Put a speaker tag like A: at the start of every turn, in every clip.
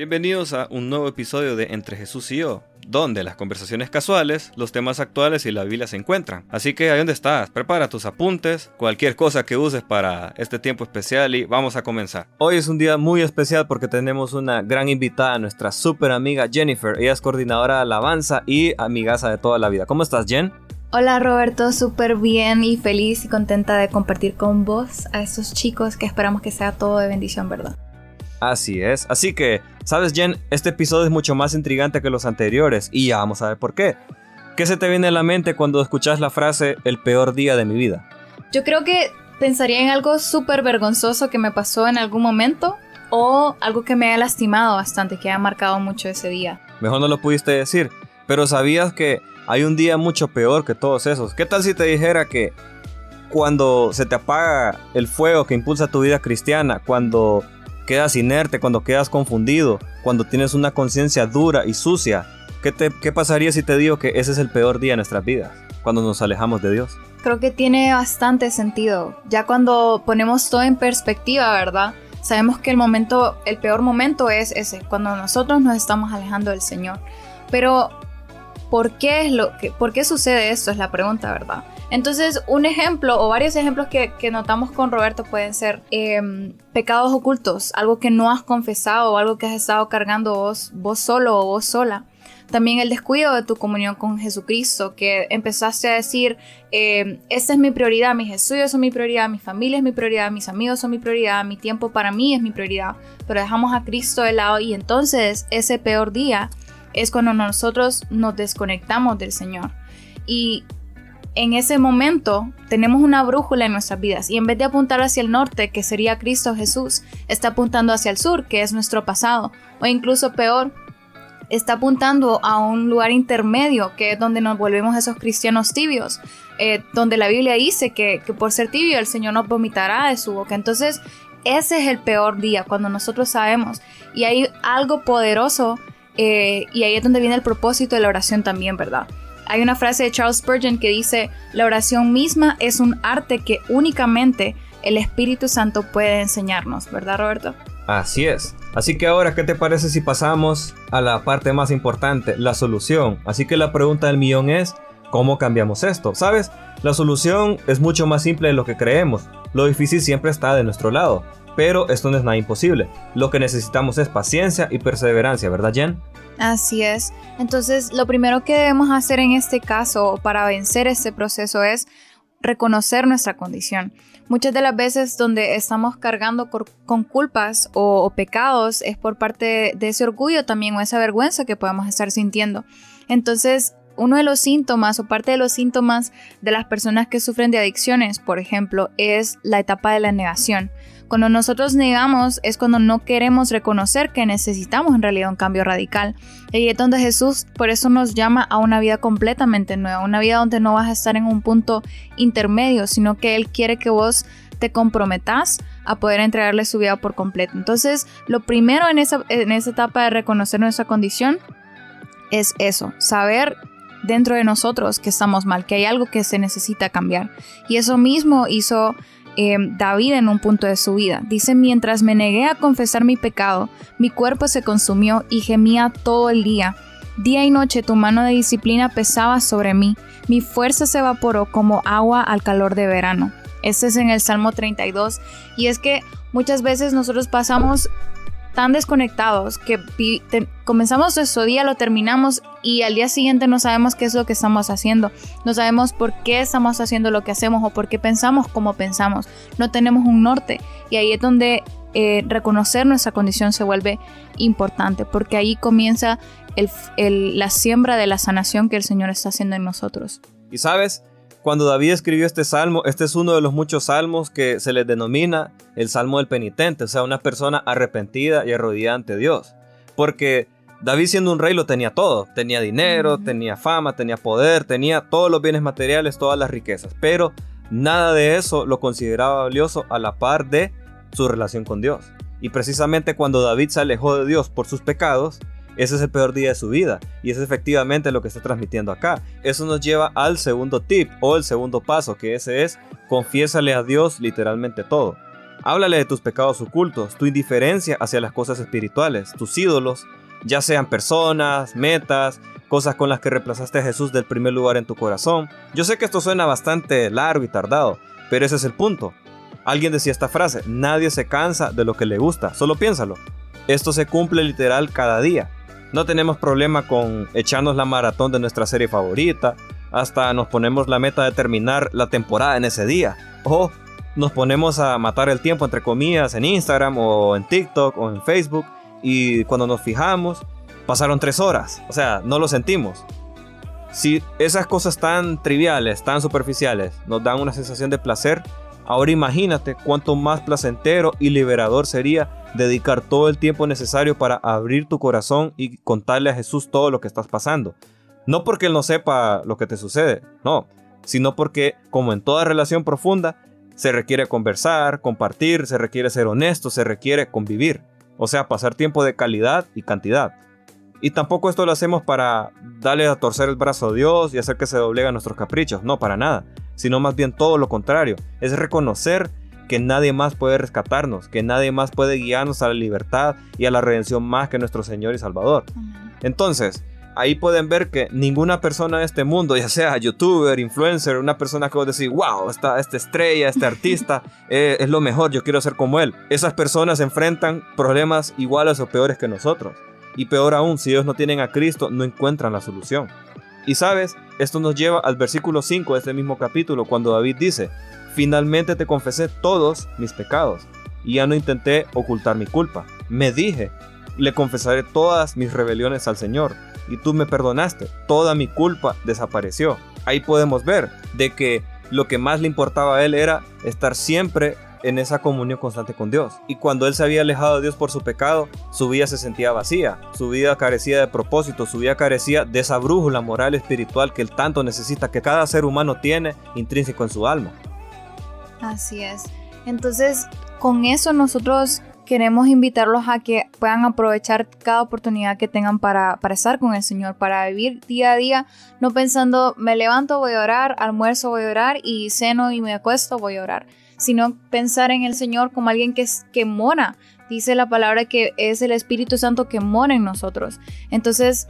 A: Bienvenidos a un nuevo episodio de Entre Jesús y yo, donde las conversaciones casuales, los temas actuales y la Biblia se encuentran. Así que ahí donde estás, prepara tus apuntes, cualquier cosa que uses para este tiempo especial y vamos a comenzar. Hoy es un día muy especial porque tenemos una gran invitada, nuestra super amiga Jennifer. Ella es coordinadora de alabanza y amigaza de toda la vida. ¿Cómo estás, Jen?
B: Hola Roberto, súper bien y feliz y contenta de compartir con vos a estos chicos que esperamos que sea todo de bendición, ¿verdad?
A: Así es. Así que, ¿sabes, Jen? Este episodio es mucho más intrigante que los anteriores y ya vamos a ver por qué. ¿Qué se te viene a la mente cuando escuchas la frase el peor día de mi vida?
B: Yo creo que pensaría en algo súper vergonzoso que me pasó en algún momento o algo que me haya lastimado bastante, que haya marcado mucho ese día.
A: Mejor no lo pudiste decir, pero sabías que hay un día mucho peor que todos esos. ¿Qué tal si te dijera que cuando se te apaga el fuego que impulsa tu vida cristiana, cuando quedas inerte, cuando quedas confundido, cuando tienes una conciencia dura y sucia, ¿qué, te, ¿qué pasaría si te digo que ese es el peor día de nuestras vidas? Cuando nos alejamos de Dios.
B: Creo que tiene bastante sentido. Ya cuando ponemos todo en perspectiva, ¿verdad? Sabemos que el momento, el peor momento es ese, cuando nosotros nos estamos alejando del Señor. Pero, ¿por qué es lo que, por qué sucede esto? Es la pregunta, ¿verdad? Entonces, un ejemplo o varios ejemplos que, notamos con Roberto pueden ser em, pecados ocultos, algo que no has confesado o algo que has estado cargando vos, vos solo o vos sola. También el descuido de tu comunión con Jesucristo, que empezaste a decir, eh, esta es mi prioridad, mis estudios son mi prioridad, mi familia es mi prioridad, mis amigos son mi prioridad, mi tiempo para mí es mi prioridad, pero dejamos a Cristo de lado y entonces ese peor día es cuando nosotros nos desconectamos del Señor. Y en ese momento tenemos una brújula en nuestras vidas y en vez de apuntar hacia el norte, que sería Cristo Jesús, está apuntando hacia el sur, que es nuestro pasado, o incluso peor, está apuntando a un lugar intermedio, que es donde nos volvemos esos cristianos tibios, eh, donde la Biblia dice que, por ser tibio el Señor nos vomitará de su boca. Entonces, ese es el peor día, cuando nosotros sabemos, y hay algo poderoso, eh, y ahí es donde viene el propósito de la oración también, ¿verdad? Hay una frase de Charles Spurgeon que dice, la oración misma es un arte que únicamente el Espíritu Santo puede enseñarnos, ¿verdad Roberto?
A: Así es. Así que ahora, ¿qué te parece si pasamos a la parte más importante, la solución? Así que la pregunta del millón es, ¿cómo cambiamos esto? ¿Sabes? La solución es mucho más simple de lo que creemos. Lo difícil siempre está de nuestro lado. Pero esto no es nada imposible. Lo que necesitamos es paciencia y perseverancia, ¿verdad Jen?
B: Así es. Entonces, lo primero que debemos hacer en este caso para vencer este proceso es reconocer nuestra condición. Muchas de las veces donde estamos cargando con culpas o, pecados es por parte de ese orgullo también o esa vergüenza que podemos estar sintiendo. Entonces, uno de los síntomas o parte de los síntomas de las personas que sufren de adicciones, por ejemplo, es la etapa de la negación. Cuando nosotros negamos es cuando no queremos reconocer que necesitamos en realidad un cambio radical. Y es donde Jesús por eso nos llama a una vida completamente nueva, una vida donde no vas a estar en un punto intermedio, sino que Él quiere que vos te comprometas a poder entregarle su vida por completo. Entonces, lo primero en esa, en esa etapa de reconocer nuestra condición es eso, saber dentro de nosotros que estamos mal, que hay algo que se necesita cambiar. Y eso mismo hizo eh, David en un punto de su vida. Dice, mientras me negué a confesar mi pecado, mi cuerpo se consumió y gemía todo el día. Día y noche tu mano de disciplina pesaba sobre mí, mi fuerza se evaporó como agua al calor de verano. Este es en el Salmo 32 y es que muchas veces nosotros pasamos tan desconectados que comenzamos nuestro día, lo terminamos y al día siguiente no sabemos qué es lo que estamos haciendo, no sabemos por qué estamos haciendo lo que hacemos o por qué pensamos como pensamos, no tenemos un norte y ahí es donde eh, reconocer nuestra condición se vuelve importante porque ahí comienza la siembra de la sanación que el Señor está haciendo en nosotros.
A: Y sabes, cuando David escribió este salmo, este es uno de los muchos salmos que se les denomina el salmo del penitente, o sea, una persona arrepentida y arrodillada ante Dios. Porque David siendo un rey lo tenía todo, tenía dinero, tenía fama, tenía poder, tenía todos los bienes materiales, todas las riquezas, pero nada de eso lo consideraba valioso a la par de su relación con Dios. Y precisamente cuando David se alejó de Dios por sus pecados, ese es el peor día de su vida y es efectivamente lo que está transmitiendo acá. Eso nos lleva al segundo tip o el segundo paso, que ese es confiésale a Dios literalmente todo. Háblale de tus pecados ocultos, tu indiferencia hacia las cosas espirituales, tus ídolos, ya sean personas, metas, cosas con las que reemplazaste a Jesús del primer lugar en tu corazón. Yo sé que esto suena bastante largo y tardado, pero ese es el punto. Alguien decía esta frase, nadie se cansa de lo que le gusta, solo piénsalo. Esto se cumple literal cada día. No tenemos problema con echarnos la maratón de nuestra serie favorita, hasta nos ponemos la meta de terminar la temporada en ese día. O nos ponemos a matar el tiempo entre comillas en Instagram o en TikTok o en Facebook y cuando nos fijamos pasaron tres horas. O sea, no lo sentimos. Si esas cosas tan triviales, tan superficiales, nos dan una sensación de placer, ahora imagínate cuánto más placentero y liberador sería dedicar todo el tiempo necesario para abrir tu corazón y contarle a Jesús todo lo que estás pasando. No porque Él no sepa lo que te sucede, no, sino porque, como en toda relación profunda, se requiere conversar, compartir, se requiere ser honesto, se requiere convivir. O sea, pasar tiempo de calidad y cantidad. Y tampoco esto lo hacemos para darle a torcer el brazo a Dios y hacer que se doblega a nuestros caprichos. No, para nada. Sino más bien todo lo contrario. Es reconocer que nadie más puede rescatarnos, que nadie más puede guiarnos a la libertad y a la redención más que nuestro Señor y Salvador. Entonces, ahí pueden ver que ninguna persona de este mundo, ya sea youtuber, influencer, una persona que vos decís, wow, esta, esta estrella, este artista eh, es lo mejor, yo quiero ser como él. Esas personas enfrentan problemas iguales o peores que nosotros. Y peor aún, si ellos no tienen a Cristo, no encuentran la solución. Y sabes, esto nos lleva al versículo 5 de este mismo capítulo, cuando David dice, finalmente te confesé todos mis pecados, y ya no intenté ocultar mi culpa. Me dije, le confesaré todas mis rebeliones al Señor y tú me perdonaste. Toda mi culpa desapareció. Ahí podemos ver de que lo que más le importaba a él era estar siempre en esa comunión constante con Dios. Y cuando él se había alejado de Dios por su pecado, su vida se sentía vacía, su vida carecía de propósito, su vida carecía de esa brújula moral espiritual que él tanto necesita, que cada ser humano tiene intrínseco en su alma.
B: Así es. Entonces, con eso nosotros queremos invitarlos a que puedan aprovechar cada oportunidad que tengan para, para estar con el Señor, para vivir día a día, no pensando, me levanto, voy a orar, almuerzo, voy a orar y ceno y me acuesto, voy a orar, sino pensar en el Señor como alguien que, que mora. Dice la palabra que es el Espíritu Santo que mora en nosotros. Entonces,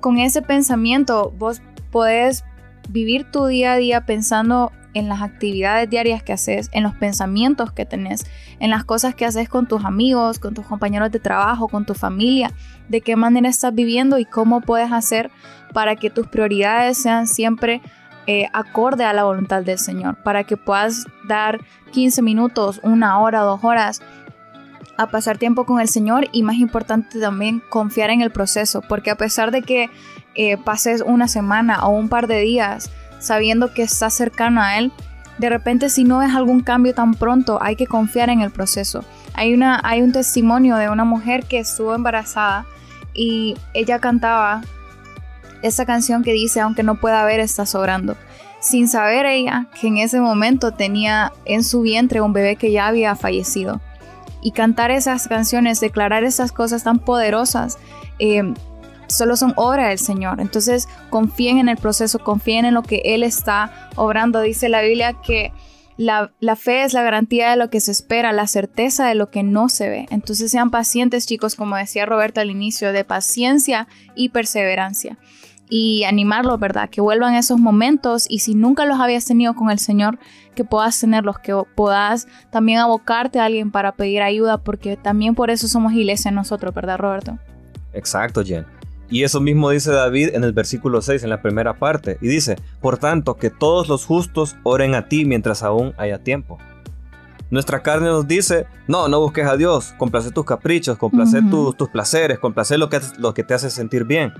B: con ese pensamiento, vos podés vivir tu día a día pensando en las actividades diarias que haces, en los pensamientos que tenés, en las cosas que haces con tus amigos, con tus compañeros de trabajo, con tu familia, de qué manera estás viviendo y cómo puedes hacer para que tus prioridades sean siempre eh, acorde a la voluntad del Señor, para que puedas dar 15 minutos, una hora, dos horas a pasar tiempo con el Señor y más importante también confiar en el proceso, porque a pesar de que eh, pases una semana o un par de días sabiendo que está cercano a Él, de repente si no ves algún cambio tan pronto, hay que confiar en el proceso. Hay, una, hay un testimonio de una mujer que estuvo embarazada y ella cantaba esa canción que dice, aunque no pueda ver, está sobrando. Sin saber ella que en ese momento tenía en su vientre un bebé que ya había fallecido. Y cantar esas canciones, declarar esas cosas tan poderosas, eh, solo son obra del Señor. Entonces confíen en el proceso, confíen en lo que Él está obrando. Dice la Biblia que la, la, fe es la garantía de lo que se espera, la certeza de lo que no se ve. Entonces sean pacientes chicos, como decía Roberto al inicio, de paciencia y perseverancia. Y animarlos, ¿verdad? Que vuelvan esos momentos y si nunca los habías tenido con el Señor, que puedas tenerlos, que puedas también abocarte a alguien para pedir ayuda, porque también por eso somos iglesia nosotros, ¿verdad, Roberto?
A: Exacto, Jen. Y eso mismo dice David en el versículo 6, en la primera parte. Y dice, por tanto, que todos los justos oren a ti mientras aún haya tiempo. Nuestra carne nos dice, no, no busques a Dios, complace tus caprichos, complace tus, placeres, complace lo que, lo que te hace sentir bien.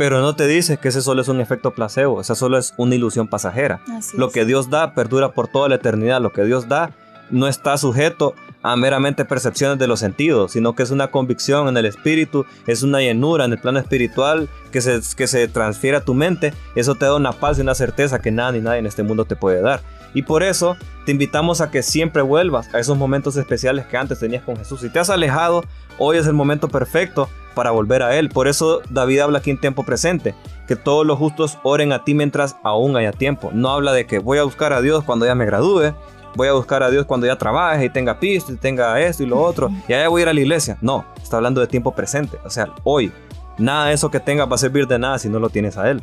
A: Pero no te dice que ese solo es un efecto placebo, esa solo es una ilusión pasajera. lo que Dios da perdura por toda la eternidad, lo que Dios da no está sujeto a meramente percepciones de los sentidos, sino que es una convicción en el espíritu, es una llenura en el plano espiritual que se, que se transfiere a tu mente. Eso te da una paz y una certeza que nada ni nadie en este mundo te puede dar. Y por eso te invitamos a que siempre vuelvas a esos momentos especiales que antes tenías con Jesús. Si te has alejado, hoy es el momento perfecto para volver a Él. Por eso David habla aquí en tiempo presente, que todos los justos oren a ti mientras aún haya tiempo. No habla de que voy a buscar a Dios cuando ya me gradúe, voy a buscar a Dios cuando ya trabaje y tenga pisto y tenga esto y lo otro, y allá voy a ir a la iglesia. No, está hablando de tiempo presente, o sea, hoy. Nada de eso que tengas va a servir de nada si no lo tienes a Él.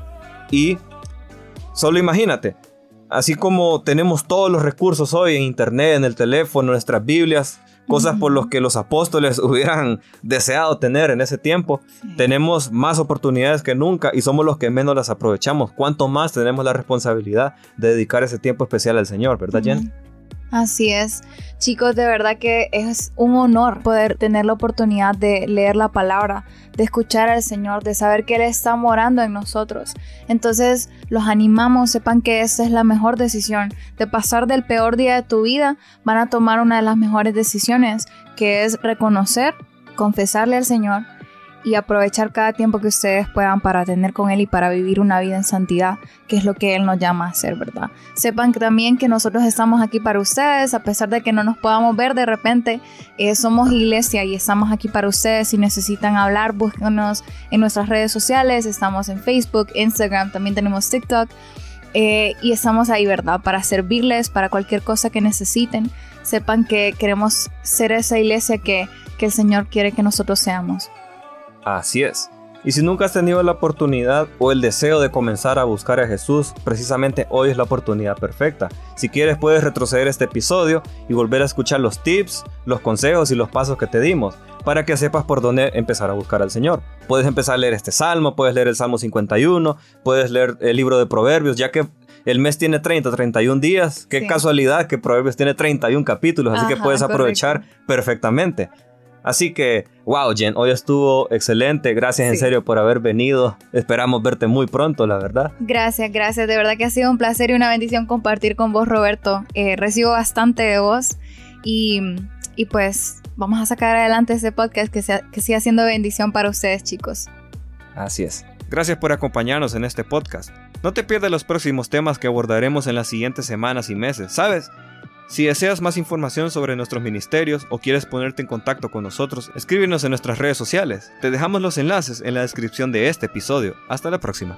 A: Y solo imagínate, así como tenemos todos los recursos hoy en internet, en el teléfono, nuestras Biblias, cosas por las que los apóstoles hubieran deseado tener en ese tiempo, tenemos más oportunidades que nunca y somos los que menos las aprovechamos. ¿Cuánto más tenemos la responsabilidad de dedicar ese tiempo especial al Señor, verdad, Jen?
B: Así es. Chicos, de verdad que es un honor poder tener la oportunidad de leer la palabra, de escuchar al Señor, de saber que Él está morando en nosotros. Entonces, los animamos, sepan que esa es la mejor decisión. De pasar del peor día de tu vida, van a tomar una de las mejores decisiones, que es reconocer, confesarle al Señor y aprovechar cada tiempo que ustedes puedan para tener con Él y para vivir una vida en santidad, que es lo que Él nos llama a hacer, ¿verdad? Sepan también que nosotros estamos aquí para ustedes, a pesar de que no nos podamos ver de repente, eh, somos iglesia y estamos aquí para ustedes. Si necesitan hablar, búsquenos en nuestras redes sociales, estamos en Facebook, Instagram, también tenemos TikTok. Eh, y estamos ahí, ¿verdad? Para servirles, para cualquier cosa que necesiten. Sepan que queremos ser esa iglesia que, que el Señor quiere que nosotros seamos.
A: Así es. Y si nunca has tenido la oportunidad o el deseo de comenzar a buscar a Jesús, precisamente hoy es la oportunidad perfecta. Si quieres puedes retroceder este episodio y volver a escuchar los tips, los consejos y los pasos que te dimos para que sepas por dónde empezar a buscar al Señor. Puedes empezar a leer este salmo, puedes leer el Salmo 51, puedes leer el libro de Proverbios, ya que el mes tiene 30, 31 días. Qué casualidad que Proverbios tiene 31 capítulos, así que puedes aprovechar perfectamente. Así que, wow, Jen, hoy estuvo excelente. Gracias en serio por haber venido. Esperamos verte muy pronto, la verdad.
B: Gracias, gracias. De verdad que ha sido un placer y una bendición compartir con vos, Roberto. Eh, recibo bastante de vos y, pues vamos a sacar adelante este podcast que, sea, que siga siendo bendición para ustedes, chicos.
A: Así es. Gracias por acompañarnos en este podcast. No te pierdas los próximos temas que abordaremos en las siguientes semanas y meses, ¿sabes? Si deseas más información sobre nuestros ministerios o quieres ponerte en contacto con nosotros, escríbenos en nuestras redes sociales. Te dejamos los enlaces en la descripción de este episodio. Hasta la próxima.